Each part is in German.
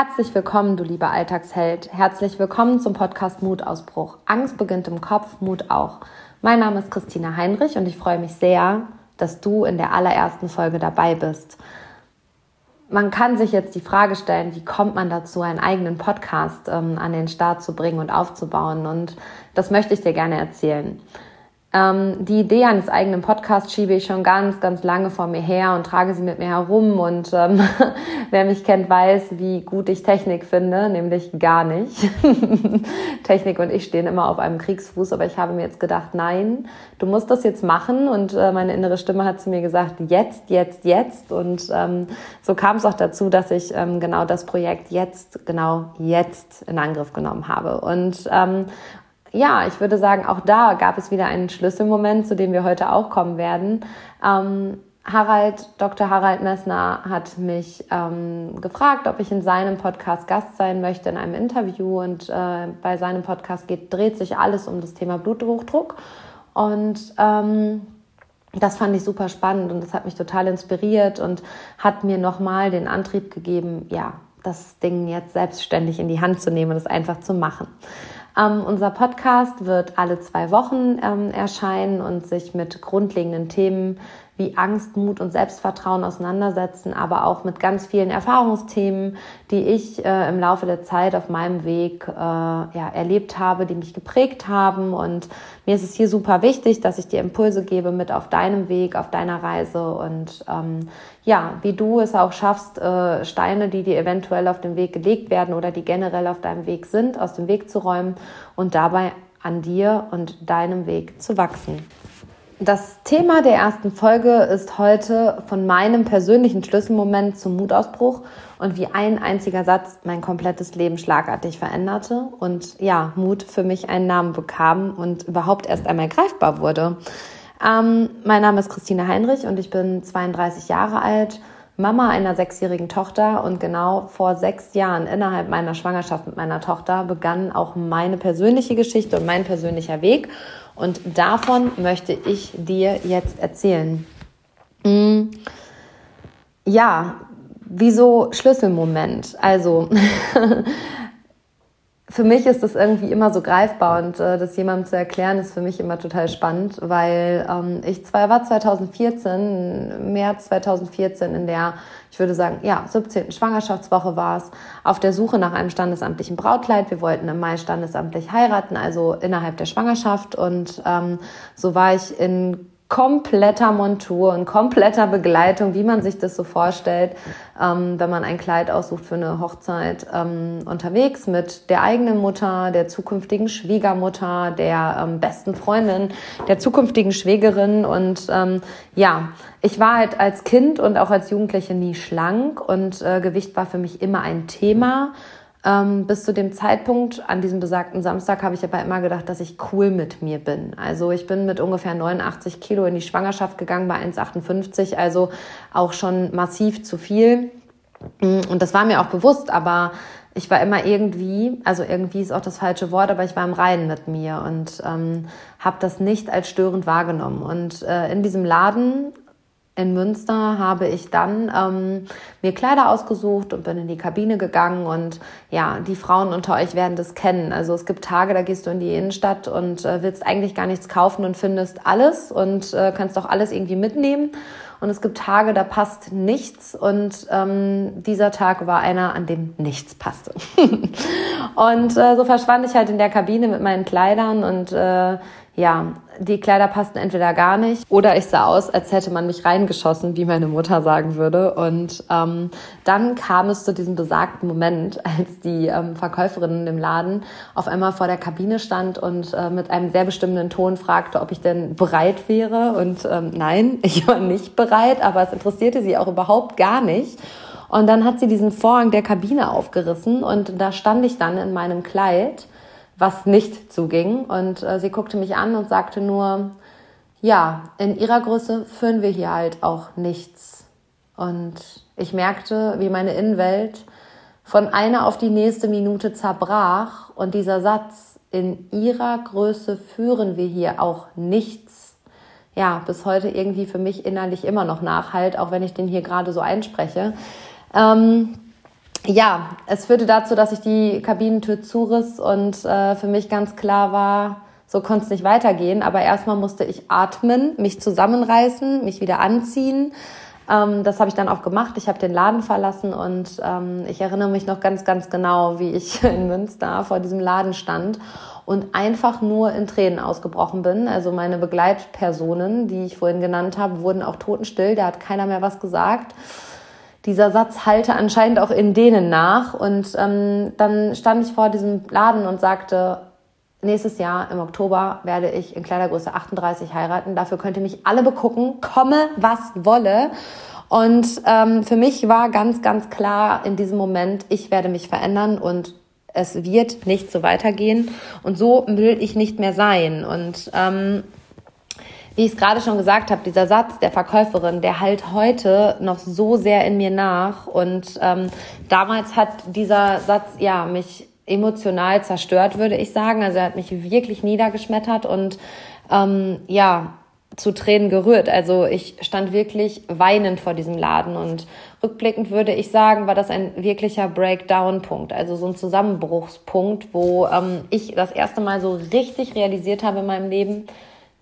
Herzlich willkommen, du lieber Alltagsheld. Herzlich willkommen zum Podcast Mutausbruch. Angst beginnt im Kopf, Mut auch. Mein Name ist Christina Heinrich und ich freue mich sehr, dass du in der allerersten Folge dabei bist. Man kann sich jetzt die Frage stellen, wie kommt man dazu, einen eigenen Podcast ähm, an den Start zu bringen und aufzubauen? Und das möchte ich dir gerne erzählen. Ähm, die Idee eines eigenen Podcasts schiebe ich schon ganz, ganz lange vor mir her und trage sie mit mir herum. Und ähm, wer mich kennt, weiß, wie gut ich Technik finde, nämlich gar nicht. Technik und ich stehen immer auf einem Kriegsfuß, aber ich habe mir jetzt gedacht, nein, du musst das jetzt machen. Und äh, meine innere Stimme hat zu mir gesagt, jetzt, jetzt, jetzt. Und ähm, so kam es auch dazu, dass ich ähm, genau das Projekt jetzt, genau jetzt in Angriff genommen habe. Und ähm, ja, ich würde sagen, auch da gab es wieder einen Schlüsselmoment, zu dem wir heute auch kommen werden. Ähm, Harald, Dr. Harald Messner hat mich ähm, gefragt, ob ich in seinem Podcast Gast sein möchte in einem Interview. Und äh, bei seinem Podcast geht, dreht sich alles um das Thema Bluthochdruck. Und ähm, das fand ich super spannend und das hat mich total inspiriert und hat mir nochmal den Antrieb gegeben, ja, das Ding jetzt selbstständig in die Hand zu nehmen und es einfach zu machen. Ähm, unser Podcast wird alle zwei Wochen ähm, erscheinen und sich mit grundlegenden Themen wie Angst, Mut und Selbstvertrauen auseinandersetzen, aber auch mit ganz vielen Erfahrungsthemen, die ich äh, im Laufe der Zeit auf meinem Weg äh, ja, erlebt habe, die mich geprägt haben. Und mir ist es hier super wichtig, dass ich dir Impulse gebe mit auf deinem Weg, auf deiner Reise und ähm, ja, wie du es auch schaffst, äh, Steine, die dir eventuell auf dem Weg gelegt werden oder die generell auf deinem Weg sind, aus dem Weg zu räumen und dabei an dir und deinem Weg zu wachsen. Das Thema der ersten Folge ist heute von meinem persönlichen Schlüsselmoment zum Mutausbruch und wie ein einziger Satz mein komplettes Leben schlagartig veränderte und ja, Mut für mich einen Namen bekam und überhaupt erst einmal greifbar wurde. Ähm, mein Name ist Christine Heinrich und ich bin 32 Jahre alt, Mama einer sechsjährigen Tochter und genau vor sechs Jahren innerhalb meiner Schwangerschaft mit meiner Tochter begann auch meine persönliche Geschichte und mein persönlicher Weg. Und davon möchte ich dir jetzt erzählen. Hm. Ja, wieso Schlüsselmoment? Also, für mich ist das irgendwie immer so greifbar und äh, das jemandem zu erklären, ist für mich immer total spannend, weil ähm, ich zwar war 2014, März 2014 in der, ich würde sagen, ja, 17. Schwangerschaftswoche war es, auf der Suche nach einem standesamtlichen Brautkleid. Wir wollten im Mai standesamtlich heiraten, also innerhalb der Schwangerschaft und ähm, so war ich in kompletter Montur und kompletter Begleitung, wie man sich das so vorstellt, ähm, wenn man ein Kleid aussucht für eine Hochzeit, ähm, unterwegs mit der eigenen Mutter, der zukünftigen Schwiegermutter, der ähm, besten Freundin, der zukünftigen Schwägerin. Und ähm, ja, ich war halt als Kind und auch als Jugendliche nie schlank und äh, Gewicht war für mich immer ein Thema. Ähm, bis zu dem Zeitpunkt, an diesem besagten Samstag, habe ich aber immer gedacht, dass ich cool mit mir bin. Also ich bin mit ungefähr 89 Kilo in die Schwangerschaft gegangen bei 1,58, also auch schon massiv zu viel. Und das war mir auch bewusst, aber ich war immer irgendwie, also irgendwie ist auch das falsche Wort, aber ich war im Reinen mit mir und ähm, habe das nicht als störend wahrgenommen. Und äh, in diesem Laden in Münster habe ich dann ähm, mir Kleider ausgesucht und bin in die Kabine gegangen und ja, die Frauen unter euch werden das kennen. Also es gibt Tage, da gehst du in die Innenstadt und äh, willst eigentlich gar nichts kaufen und findest alles und äh, kannst auch alles irgendwie mitnehmen. Und es gibt Tage, da passt nichts und ähm, dieser Tag war einer, an dem nichts passte. und äh, so verschwand ich halt in der Kabine mit meinen Kleidern und äh, ja, die Kleider passten entweder gar nicht oder ich sah aus, als hätte man mich reingeschossen, wie meine Mutter sagen würde. Und ähm, dann kam es zu diesem besagten Moment, als die ähm, Verkäuferin im Laden auf einmal vor der Kabine stand und äh, mit einem sehr bestimmenden Ton fragte, ob ich denn bereit wäre. Und ähm, nein, ich war nicht bereit, aber es interessierte sie auch überhaupt gar nicht. Und dann hat sie diesen Vorhang der Kabine aufgerissen und da stand ich dann in meinem Kleid was nicht zuging. Und äh, sie guckte mich an und sagte nur, ja, in ihrer Größe führen wir hier halt auch nichts. Und ich merkte, wie meine Innenwelt von einer auf die nächste Minute zerbrach und dieser Satz, in ihrer Größe führen wir hier auch nichts, ja, bis heute irgendwie für mich innerlich immer noch nachhalt, auch wenn ich den hier gerade so einspreche. Ähm, ja, es führte dazu, dass ich die Kabinentür zuriss und äh, für mich ganz klar war, so konnte es nicht weitergehen. Aber erstmal musste ich atmen, mich zusammenreißen, mich wieder anziehen. Ähm, das habe ich dann auch gemacht. Ich habe den Laden verlassen und ähm, ich erinnere mich noch ganz, ganz genau, wie ich in Münster vor diesem Laden stand und einfach nur in Tränen ausgebrochen bin. Also meine Begleitpersonen, die ich vorhin genannt habe, wurden auch totenstill. Da hat keiner mehr was gesagt. Dieser Satz halte anscheinend auch in denen nach. Und ähm, dann stand ich vor diesem Laden und sagte, nächstes Jahr im Oktober werde ich in Kleidergröße 38 heiraten. Dafür könnt ihr mich alle begucken, komme was wolle. Und ähm, für mich war ganz, ganz klar in diesem Moment, ich werde mich verändern und es wird nicht so weitergehen und so will ich nicht mehr sein. Und ähm, wie ich es gerade schon gesagt habe, dieser Satz der Verkäuferin, der halt heute noch so sehr in mir nach. Und ähm, damals hat dieser Satz ja mich emotional zerstört, würde ich sagen. Also er hat mich wirklich niedergeschmettert und ähm, ja, zu Tränen gerührt. Also ich stand wirklich weinend vor diesem Laden und rückblickend würde ich sagen, war das ein wirklicher Breakdown-Punkt, also so ein Zusammenbruchspunkt, wo ähm, ich das erste Mal so richtig realisiert habe in meinem Leben,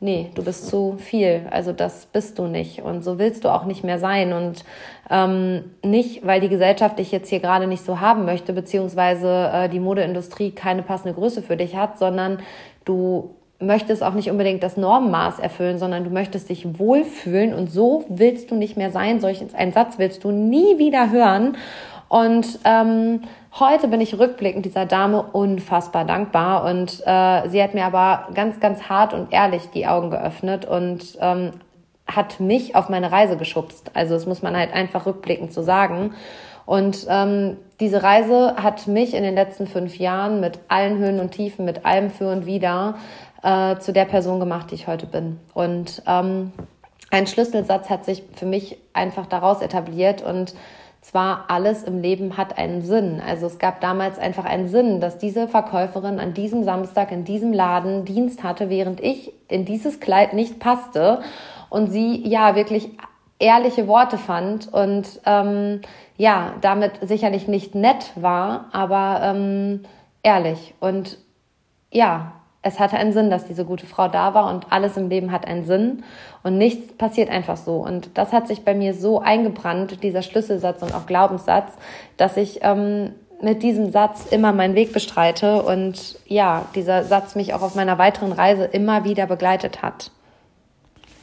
nee, du bist zu viel, also das bist du nicht und so willst du auch nicht mehr sein und ähm, nicht, weil die Gesellschaft dich jetzt hier gerade nicht so haben möchte, beziehungsweise äh, die Modeindustrie keine passende Größe für dich hat, sondern du möchtest auch nicht unbedingt das Normenmaß erfüllen, sondern du möchtest dich wohlfühlen und so willst du nicht mehr sein. Solch einen Satz willst du nie wieder hören. Und ähm, heute bin ich rückblickend dieser Dame unfassbar dankbar und äh, sie hat mir aber ganz, ganz hart und ehrlich die Augen geöffnet und ähm, hat mich auf meine Reise geschubst. Also das muss man halt einfach rückblickend so sagen. Und ähm, diese Reise hat mich in den letzten fünf Jahren mit allen Höhen und Tiefen, mit allem für und wider äh, zu der Person gemacht, die ich heute bin. Und ähm, ein Schlüsselsatz hat sich für mich einfach daraus etabliert und zwar alles im Leben hat einen Sinn. Also es gab damals einfach einen Sinn, dass diese Verkäuferin an diesem Samstag in diesem Laden Dienst hatte, während ich in dieses Kleid nicht passte und sie ja wirklich ehrliche Worte fand und ähm, ja, damit sicherlich nicht nett war, aber ähm, ehrlich. Und ja, es hatte einen Sinn, dass diese gute Frau da war und alles im Leben hat einen Sinn und nichts passiert einfach so. Und das hat sich bei mir so eingebrannt, dieser Schlüsselsatz und auch Glaubenssatz, dass ich ähm, mit diesem Satz immer meinen Weg bestreite und ja, dieser Satz mich auch auf meiner weiteren Reise immer wieder begleitet hat.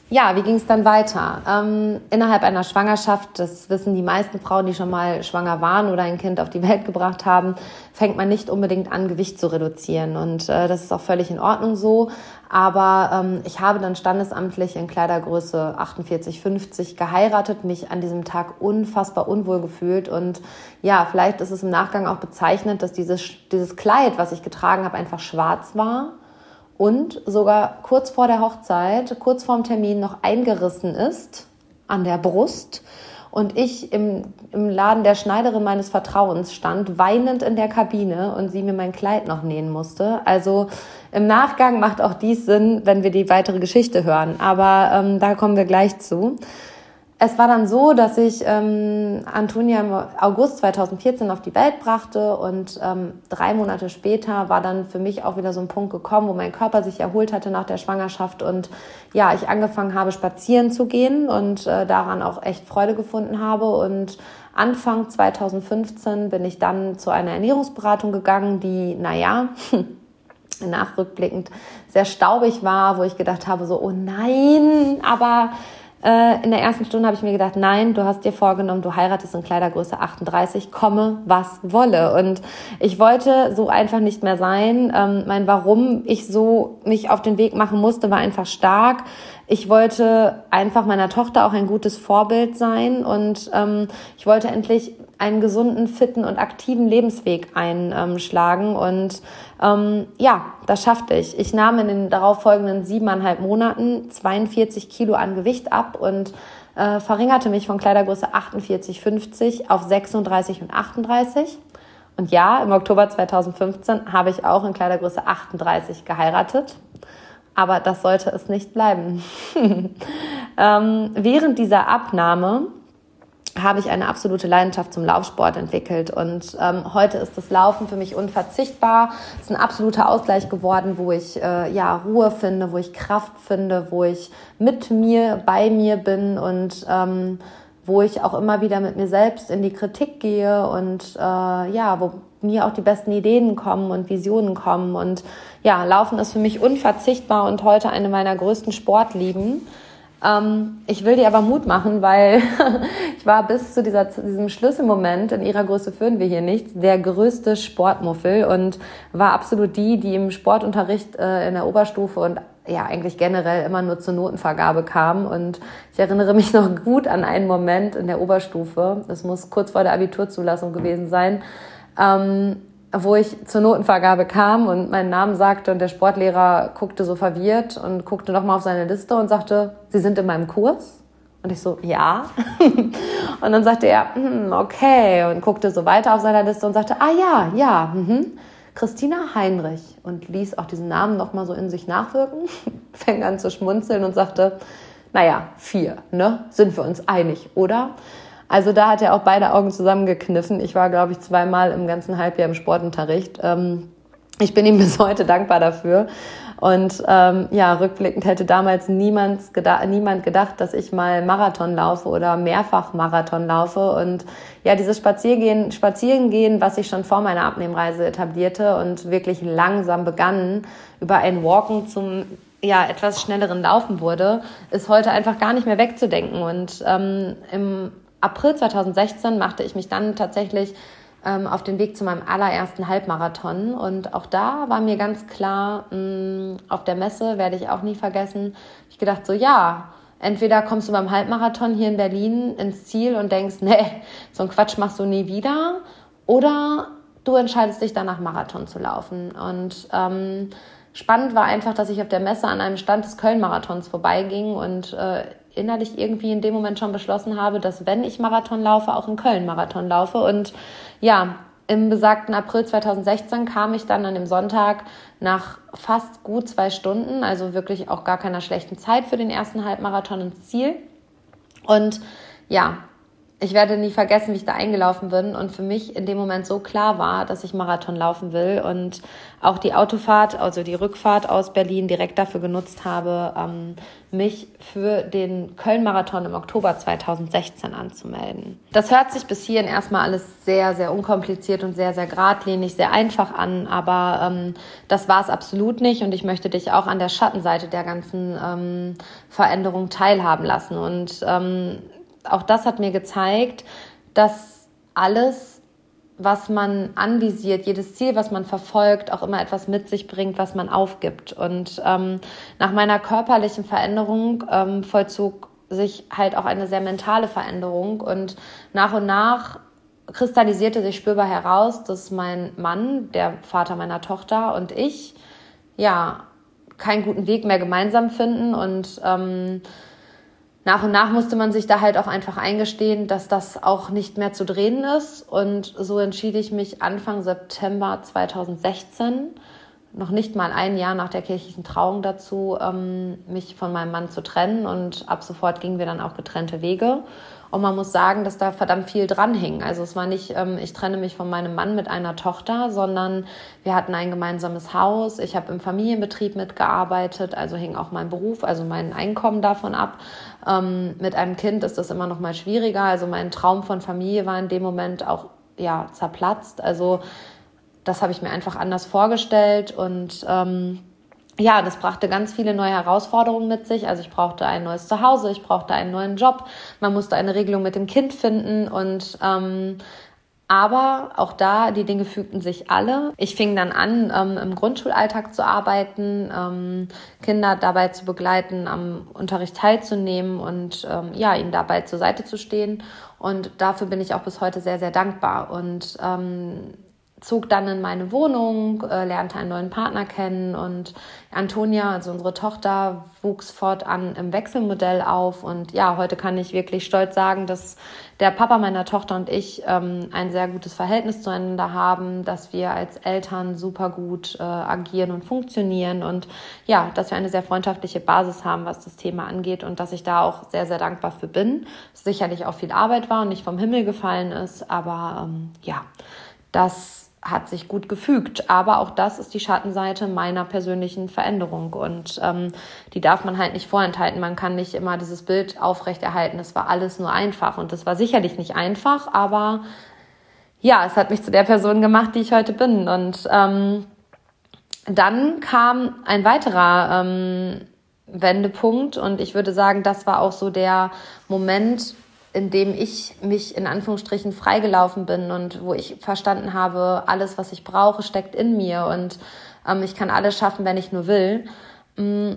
Ja, wie ging es dann weiter? Ähm, innerhalb einer Schwangerschaft, das wissen die meisten Frauen, die schon mal schwanger waren oder ein Kind auf die Welt gebracht haben, fängt man nicht unbedingt an, Gewicht zu reduzieren. Und äh, das ist auch völlig in Ordnung so. Aber ähm, ich habe dann standesamtlich in Kleidergröße 48, 50 geheiratet, mich an diesem Tag unfassbar unwohl gefühlt. Und ja, vielleicht ist es im Nachgang auch bezeichnend, dass dieses, dieses Kleid, was ich getragen habe, einfach schwarz war und sogar kurz vor der Hochzeit, kurz vorm Termin noch eingerissen ist an der Brust und ich im, im Laden der Schneiderin meines Vertrauens stand, weinend in der Kabine und sie mir mein Kleid noch nähen musste. Also im Nachgang macht auch dies Sinn, wenn wir die weitere Geschichte hören. Aber ähm, da kommen wir gleich zu. Es war dann so, dass ich ähm, Antonia im August 2014 auf die Welt brachte und ähm, drei Monate später war dann für mich auch wieder so ein Punkt gekommen, wo mein Körper sich erholt hatte nach der Schwangerschaft und ja, ich angefangen habe, spazieren zu gehen und äh, daran auch echt Freude gefunden habe. Und Anfang 2015 bin ich dann zu einer Ernährungsberatung gegangen, die, naja, nachrückblickend sehr staubig war, wo ich gedacht habe, so, oh nein, aber äh, in der ersten Stunde habe ich mir gedacht, nein, du hast dir vorgenommen, du heiratest in Kleidergröße 38, komme, was wolle. Und ich wollte so einfach nicht mehr sein. Ähm, mein Warum ich so mich auf den Weg machen musste, war einfach stark. Ich wollte einfach meiner Tochter auch ein gutes Vorbild sein und ähm, ich wollte endlich einen gesunden, fitten und aktiven Lebensweg einschlagen. Und ähm, ja, das schaffte ich. Ich nahm in den darauffolgenden siebeneinhalb Monaten 42 Kilo an Gewicht ab und äh, verringerte mich von Kleidergröße 48, 50 auf 36 und 38. Und ja, im Oktober 2015 habe ich auch in Kleidergröße 38 geheiratet. Aber das sollte es nicht bleiben. ähm, während dieser Abnahme habe ich eine absolute Leidenschaft zum Laufsport entwickelt. Und ähm, heute ist das Laufen für mich unverzichtbar. Es ist ein absoluter Ausgleich geworden, wo ich äh, ja Ruhe finde, wo ich Kraft finde, wo ich mit mir, bei mir bin und ähm, wo ich auch immer wieder mit mir selbst in die Kritik gehe und äh, ja, wo mir auch die besten Ideen kommen und Visionen kommen. Und ja, Laufen ist für mich unverzichtbar und heute eine meiner größten Sportlieben. Ähm, ich will dir aber Mut machen, weil ich war bis zu, dieser, zu diesem Schlüsselmoment, in ihrer Größe führen wir hier nichts, der größte Sportmuffel und war absolut die, die im Sportunterricht äh, in der Oberstufe und ja eigentlich generell immer nur zur Notenvergabe kam. Und ich erinnere mich noch gut an einen Moment in der Oberstufe, es muss kurz vor der Abiturzulassung gewesen sein, ähm, wo ich zur Notenvergabe kam und meinen Namen sagte und der Sportlehrer guckte so verwirrt und guckte nochmal auf seine Liste und sagte, Sie sind in meinem Kurs? Und ich so, ja. und dann sagte er, hm, okay, und guckte so weiter auf seiner Liste und sagte, ah ja, ja, mhm. Christina Heinrich und ließ auch diesen Namen nochmal so in sich nachwirken, fängt an zu schmunzeln und sagte, naja, vier, ne? Sind wir uns einig, oder? Also da hat er auch beide Augen zusammengekniffen. Ich war, glaube ich, zweimal im ganzen Halbjahr im Sportunterricht. Ähm, ich bin ihm bis heute dankbar dafür. Und ähm, ja, rückblickend hätte damals niemand, geda niemand gedacht, dass ich mal Marathon laufe oder mehrfach Marathon laufe. Und ja, dieses Spaziergehen, Spazierengehen, was ich schon vor meiner Abnehmreise etablierte und wirklich langsam begann, über ein Walken zum ja, etwas schnelleren Laufen wurde, ist heute einfach gar nicht mehr wegzudenken. Und ähm, im April 2016 machte ich mich dann tatsächlich ähm, auf den Weg zu meinem allerersten Halbmarathon. Und auch da war mir ganz klar, mh, mm, auf der Messe werde ich auch nie vergessen, ich gedacht so, ja, entweder kommst du beim Halbmarathon hier in Berlin ins Ziel und denkst, nee, so ein Quatsch machst du nie wieder. Oder du entscheidest dich danach Marathon zu laufen. Und ähm, spannend war einfach, dass ich auf der Messe an einem Stand des Köln-Marathons vorbeiging und äh, innerlich irgendwie in dem Moment schon beschlossen habe, dass wenn ich Marathon laufe, auch in Köln Marathon laufe. Und ja, im besagten April 2016 kam ich dann an dem Sonntag nach fast gut zwei Stunden, also wirklich auch gar keiner schlechten Zeit für den ersten Halbmarathon ins Ziel. Und ja, ich werde nie vergessen, wie ich da eingelaufen bin und für mich in dem Moment so klar war, dass ich Marathon laufen will und auch die Autofahrt, also die Rückfahrt aus Berlin direkt dafür genutzt habe, ähm, mich für den Köln-Marathon im Oktober 2016 anzumelden. Das hört sich bis hierhin erstmal alles sehr, sehr unkompliziert und sehr, sehr geradlinig, sehr einfach an, aber ähm, das war es absolut nicht und ich möchte dich auch an der Schattenseite der ganzen ähm, Veränderung teilhaben lassen und ähm, auch das hat mir gezeigt, dass alles, was man anvisiert, jedes Ziel, was man verfolgt, auch immer etwas mit sich bringt, was man aufgibt. Und ähm, nach meiner körperlichen Veränderung ähm, vollzog sich halt auch eine sehr mentale Veränderung und nach und nach kristallisierte sich spürbar heraus, dass mein Mann, der Vater meiner Tochter und ich, ja, keinen guten Weg mehr gemeinsam finden und ähm, nach und nach musste man sich da halt auch einfach eingestehen, dass das auch nicht mehr zu drehen ist. Und so entschied ich mich Anfang September 2016, noch nicht mal ein Jahr nach der kirchlichen Trauung dazu, ähm, mich von meinem Mann zu trennen. Und ab sofort gingen wir dann auch getrennte Wege. Und man muss sagen, dass da verdammt viel dran hing. Also es war nicht, ähm, ich trenne mich von meinem Mann mit einer Tochter, sondern wir hatten ein gemeinsames Haus. Ich habe im Familienbetrieb mitgearbeitet, also hing auch mein Beruf, also mein Einkommen davon ab. Ähm, mit einem Kind ist das immer noch mal schwieriger. Also mein Traum von Familie war in dem Moment auch ja zerplatzt. Also das habe ich mir einfach anders vorgestellt und ähm, ja, das brachte ganz viele neue Herausforderungen mit sich. Also ich brauchte ein neues Zuhause, ich brauchte einen neuen Job, man musste eine Regelung mit dem Kind finden und ähm, aber auch da, die Dinge fügten sich alle. Ich fing dann an, ähm, im Grundschulalltag zu arbeiten, ähm, Kinder dabei zu begleiten, am Unterricht teilzunehmen und ähm, ja, ihnen dabei zur Seite zu stehen. Und dafür bin ich auch bis heute sehr, sehr dankbar. Und ähm, zog dann in meine Wohnung, äh, lernte einen neuen Partner kennen und Antonia, also unsere Tochter, wuchs fortan im Wechselmodell auf. Und ja, heute kann ich wirklich stolz sagen, dass der Papa meiner Tochter und ich ähm, ein sehr gutes Verhältnis zueinander haben, dass wir als Eltern super gut äh, agieren und funktionieren und ja, dass wir eine sehr freundschaftliche Basis haben, was das Thema angeht und dass ich da auch sehr, sehr dankbar für bin. Sicherlich auch viel Arbeit war und nicht vom Himmel gefallen ist, aber ähm, ja, das hat sich gut gefügt. Aber auch das ist die Schattenseite meiner persönlichen Veränderung. Und ähm, die darf man halt nicht vorenthalten. Man kann nicht immer dieses Bild aufrechterhalten. Es war alles nur einfach. Und es war sicherlich nicht einfach, aber ja, es hat mich zu der Person gemacht, die ich heute bin. Und ähm, dann kam ein weiterer ähm, Wendepunkt. Und ich würde sagen, das war auch so der Moment, in dem ich mich in Anführungsstrichen freigelaufen bin und wo ich verstanden habe, alles, was ich brauche, steckt in mir und ähm, ich kann alles schaffen, wenn ich nur will. Mm,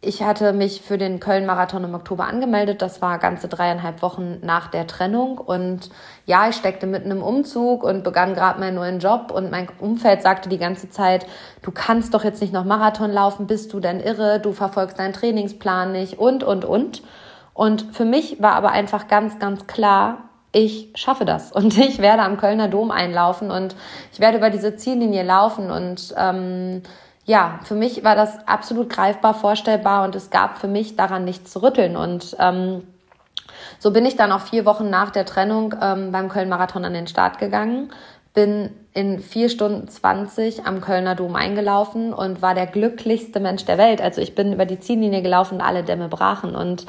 ich hatte mich für den Köln-Marathon im Oktober angemeldet. Das war ganze dreieinhalb Wochen nach der Trennung. Und ja, ich steckte mitten im Umzug und begann gerade meinen neuen Job. Und mein Umfeld sagte die ganze Zeit, du kannst doch jetzt nicht noch Marathon laufen, bist du denn irre? Du verfolgst deinen Trainingsplan nicht und, und, und. Und für mich war aber einfach ganz, ganz klar, ich schaffe das. Und ich werde am Kölner Dom einlaufen und ich werde über diese Ziellinie laufen. Und ähm, ja, für mich war das absolut greifbar, vorstellbar und es gab für mich daran nichts zu rütteln. Und ähm, so bin ich dann auch vier Wochen nach der Trennung ähm, beim Köln-Marathon an den Start gegangen, bin in vier Stunden zwanzig am Kölner Dom eingelaufen und war der glücklichste Mensch der Welt. Also ich bin über die Ziellinie gelaufen und alle Dämme brachen. Und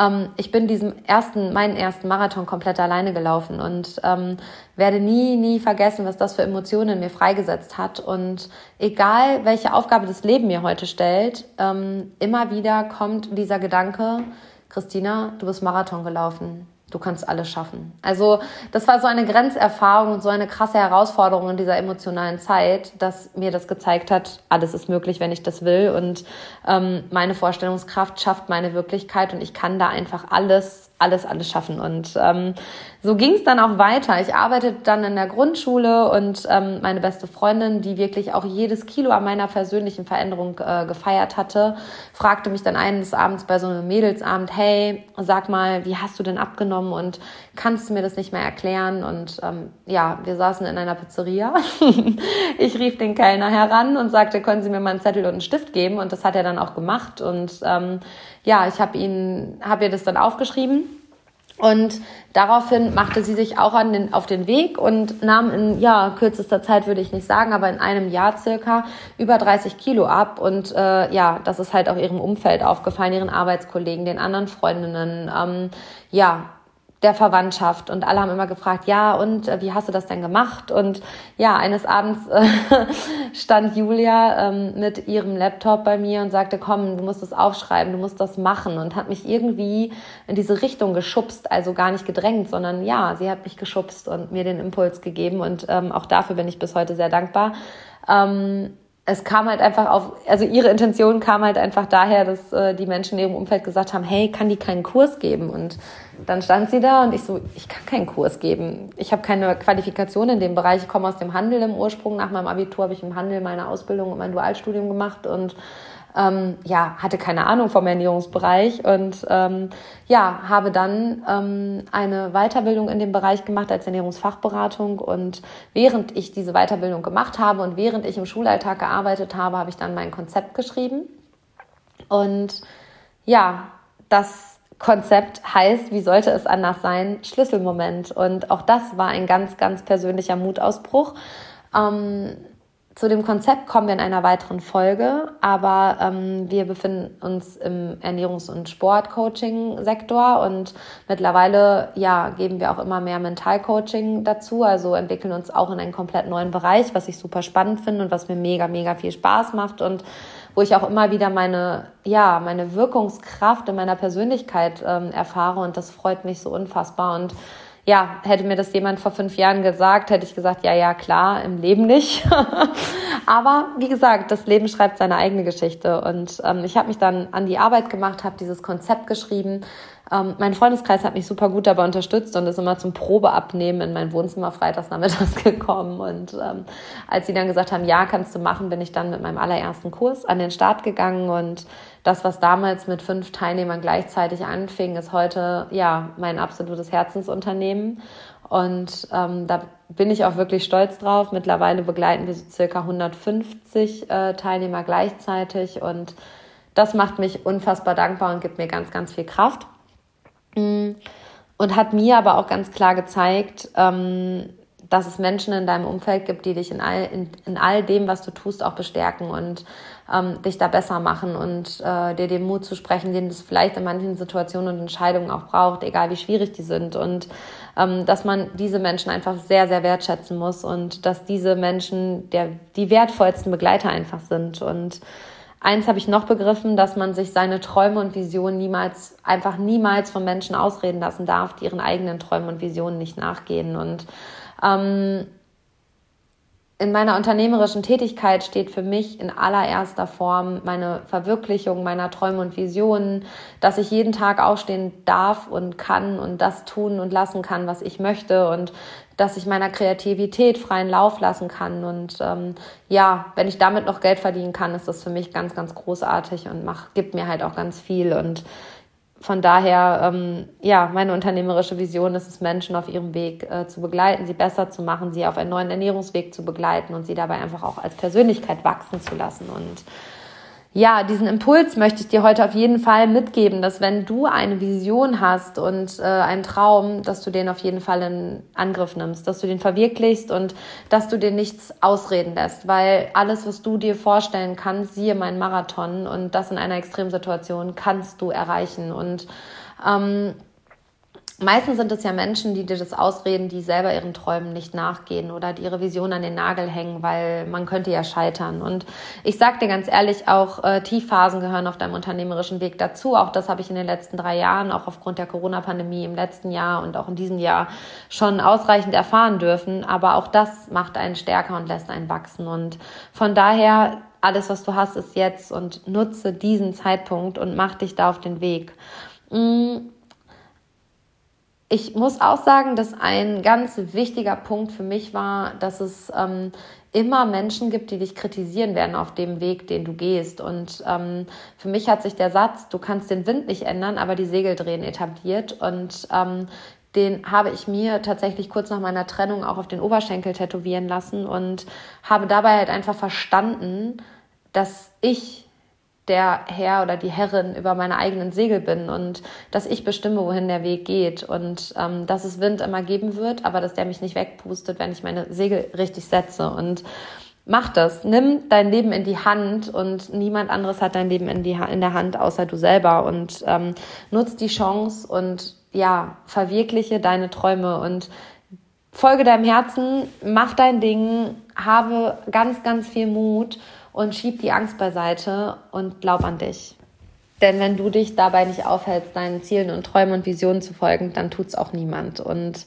ähm, ich bin diesen ersten, meinen ersten Marathon komplett alleine gelaufen und ähm, werde nie, nie vergessen, was das für Emotionen in mir freigesetzt hat. Und egal, welche Aufgabe das Leben mir heute stellt, ähm, immer wieder kommt dieser Gedanke, Christina, du bist Marathon gelaufen du kannst alles schaffen. Also das war so eine Grenzerfahrung und so eine krasse Herausforderung in dieser emotionalen Zeit, dass mir das gezeigt hat, alles ist möglich, wenn ich das will und ähm, meine Vorstellungskraft schafft meine Wirklichkeit und ich kann da einfach alles, alles, alles schaffen. Und ähm, so ging es dann auch weiter. Ich arbeitete dann in der Grundschule und ähm, meine beste Freundin, die wirklich auch jedes Kilo an meiner persönlichen Veränderung äh, gefeiert hatte, fragte mich dann eines Abends bei so einem Mädelsabend, hey, sag mal, wie hast du denn abgenommen und kannst du mir das nicht mehr erklären? Und ähm, ja, wir saßen in einer Pizzeria. ich rief den Kellner heran und sagte, können Sie mir mal einen Zettel und einen Stift geben? Und das hat er dann auch gemacht. Und ähm, ja, ich habe ihn, habe ihr das dann aufgeschrieben und daraufhin machte sie sich auch an den, auf den Weg und nahm in ja, kürzester Zeit, würde ich nicht sagen, aber in einem Jahr circa über 30 Kilo ab. Und äh, ja, das ist halt auch ihrem Umfeld aufgefallen, ihren Arbeitskollegen, den anderen Freundinnen. Ähm, ja, der Verwandtschaft und alle haben immer gefragt, ja, und äh, wie hast du das denn gemacht? Und ja, eines Abends äh, stand Julia ähm, mit ihrem Laptop bei mir und sagte, komm, du musst das aufschreiben, du musst das machen und hat mich irgendwie in diese Richtung geschubst, also gar nicht gedrängt, sondern ja, sie hat mich geschubst und mir den Impuls gegeben und ähm, auch dafür bin ich bis heute sehr dankbar. Ähm, es kam halt einfach auf, also ihre Intention kam halt einfach daher, dass äh, die Menschen in ihrem Umfeld gesagt haben, hey, kann die keinen Kurs geben? Und dann stand sie da und ich so, ich kann keinen Kurs geben. Ich habe keine Qualifikation in dem Bereich. Ich komme aus dem Handel im Ursprung. Nach meinem Abitur habe ich im Handel meine Ausbildung und mein Dualstudium gemacht und ähm, ja, hatte keine Ahnung vom Ernährungsbereich und ähm, ja, habe dann ähm, eine Weiterbildung in dem Bereich gemacht als Ernährungsfachberatung und während ich diese Weiterbildung gemacht habe und während ich im Schulalltag gearbeitet habe, habe ich dann mein Konzept geschrieben und ja, das Konzept heißt, wie sollte es anders sein, Schlüsselmoment. Und auch das war ein ganz, ganz persönlicher Mutausbruch. Ähm, zu dem Konzept kommen wir in einer weiteren Folge, aber ähm, wir befinden uns im Ernährungs- und Sportcoaching-Sektor und mittlerweile ja, geben wir auch immer mehr Mentalcoaching dazu, also entwickeln uns auch in einen komplett neuen Bereich, was ich super spannend finde und was mir mega, mega viel Spaß macht und wo ich auch immer wieder meine, ja, meine Wirkungskraft in meiner Persönlichkeit ähm, erfahre und das freut mich so unfassbar. Und ja, hätte mir das jemand vor fünf Jahren gesagt, hätte ich gesagt, ja, ja, klar, im Leben nicht. Aber wie gesagt, das Leben schreibt seine eigene Geschichte. Und ähm, ich habe mich dann an die Arbeit gemacht, habe dieses Konzept geschrieben, Ähm, mein Freundeskreis hat mich super gut dabei unterstützt und ist immer zum Probeabnehmen in mein Wohnzimmer freitags nachmittags gekommen. Und ähm, als sie dann gesagt haben, ja, kannst du machen, bin ich dann mit meinem allerersten Kurs an den Start gegangen und das, was damals mit fünf Teilnehmern gleichzeitig anfing, ist heute ja mein absolutes Herzensunternehmen. Und ähm, da bin ich auch wirklich stolz drauf. Mittlerweile begleiten wir so circa 150 äh, Teilnehmer gleichzeitig und das macht mich unfassbar dankbar und gibt mir ganz, ganz viel Kraft. Mm. Und hat mir aber auch ganz klar gezeigt, ähm, dass es Menschen in deinem Umfeld gibt, die dich in all, in, in all dem, was du tust, auch bestärken und ähm, dich da besser machen und äh, dir den Mut zu sprechen, den es vielleicht in manchen Situationen und Entscheidungen auch braucht, egal wie schwierig die sind. Und ähm, dass man diese Menschen einfach sehr, sehr wertschätzen muss und dass diese Menschen der, die wertvollsten Begleiter einfach sind. Und Eins habe ich noch begriffen, dass man sich seine Träume und Visionen niemals, einfach niemals von Menschen ausreden lassen darf, die ihren eigenen Träumen und Visionen nicht nachgehen. Und ähm, in meiner unternehmerischen Tätigkeit steht für mich in allererster Form meine Verwirklichung meiner Träume und Visionen, dass ich jeden Tag aufstehen darf und kann und das tun und lassen kann, was ich möchte und dass ich meiner Kreativität freien Lauf lassen kann. Und ähm, ja, wenn ich damit noch Geld verdienen kann, ist das für mich ganz, ganz großartig und macht, gibt mir halt auch ganz viel. Und von daher, ähm, ja, meine unternehmerische Vision ist es, Menschen auf ihrem Weg äh, zu begleiten, sie besser zu machen, sie auf einen neuen Ernährungsweg zu begleiten und sie dabei einfach auch als Persönlichkeit wachsen zu lassen. Und ja, diesen Impuls möchte ich dir heute auf jeden Fall mitgeben, dass wenn du eine Vision hast und äh, einen Traum, dass du den auf jeden Fall in Angriff nimmst, dass du den verwirklichst und dass du dir nichts ausreden lässt, weil alles, was du dir vorstellen kannst, siehe meinen Marathon und das in einer Extremsituation, kannst du erreichen. Und ähm, Meistens sind es ja Menschen, die dir das ausreden, die selber ihren Träumen nicht nachgehen oder die ihre Vision an den Nagel hängen, weil man könnte ja scheitern. Und ich sag dir ganz ehrlich, auch äh, Tiefphasen gehören auf deinem unternehmerischen Weg dazu. Auch das habe ich in den letzten drei Jahren, auch aufgrund der Corona-Pandemie im letzten Jahr und auch in diesem Jahr schon ausreichend erfahren dürfen. Aber auch das macht einen stärker und lässt einen wachsen. Und von daher alles, was du hast, ist jetzt und nutze diesen Zeitpunkt und mach dich da auf den Weg. Mm ich muss auch sagen, dass ein ganz wichtiger Punkt für mich war, dass es ähm, immer Menschen gibt, die dich kritisieren werden auf dem Weg, den du gehst. Und ähm, für mich hat sich der Satz, du kannst den Wind nicht ändern, aber die Segel drehen, etabliert. Und ähm, den habe ich mir tatsächlich kurz nach meiner Trennung auch auf den Oberschenkel tätowieren lassen und habe dabei halt einfach verstanden, dass ich der Herr oder die Herrin über meine eigenen Segel bin und dass ich bestimme, wohin der Weg geht und ähm, dass es Wind immer geben wird, aber dass der mich nicht wegpustet, wenn ich meine Segel richtig setze und mach das. Nimm dein Leben in die Hand und niemand anderes hat dein Leben in, die, in der Hand außer du selber und ähm, nutz die Chance und ja, verwirkliche deine Träume und folge deinem Herzen, mach dein Ding, habe ganz, ganz viel Mut und schieb die Angst beiseite und glaub an dich. Denn wenn du dich dabei nicht aufhältst, deinen Zielen und Träumen und Visionen zu folgen, dann tut's auch niemand. Und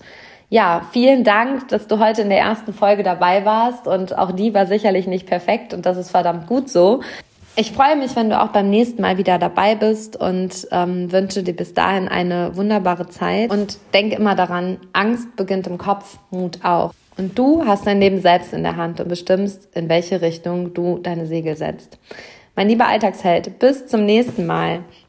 ja, vielen Dank, dass du heute in der ersten Folge dabei warst. Und auch die war sicherlich nicht perfekt und das ist verdammt gut so. Ich freue mich, wenn du auch beim nächsten Mal wieder dabei bist und ähm, wünsche dir bis dahin eine wunderbare Zeit. Und denk immer daran, Angst beginnt im Kopf, Mut auch. Und du hast dein Leben selbst in der Hand und bestimmst, in welche Richtung du deine Segel setzt. Mein lieber Alltagsheld, bis zum nächsten Mal.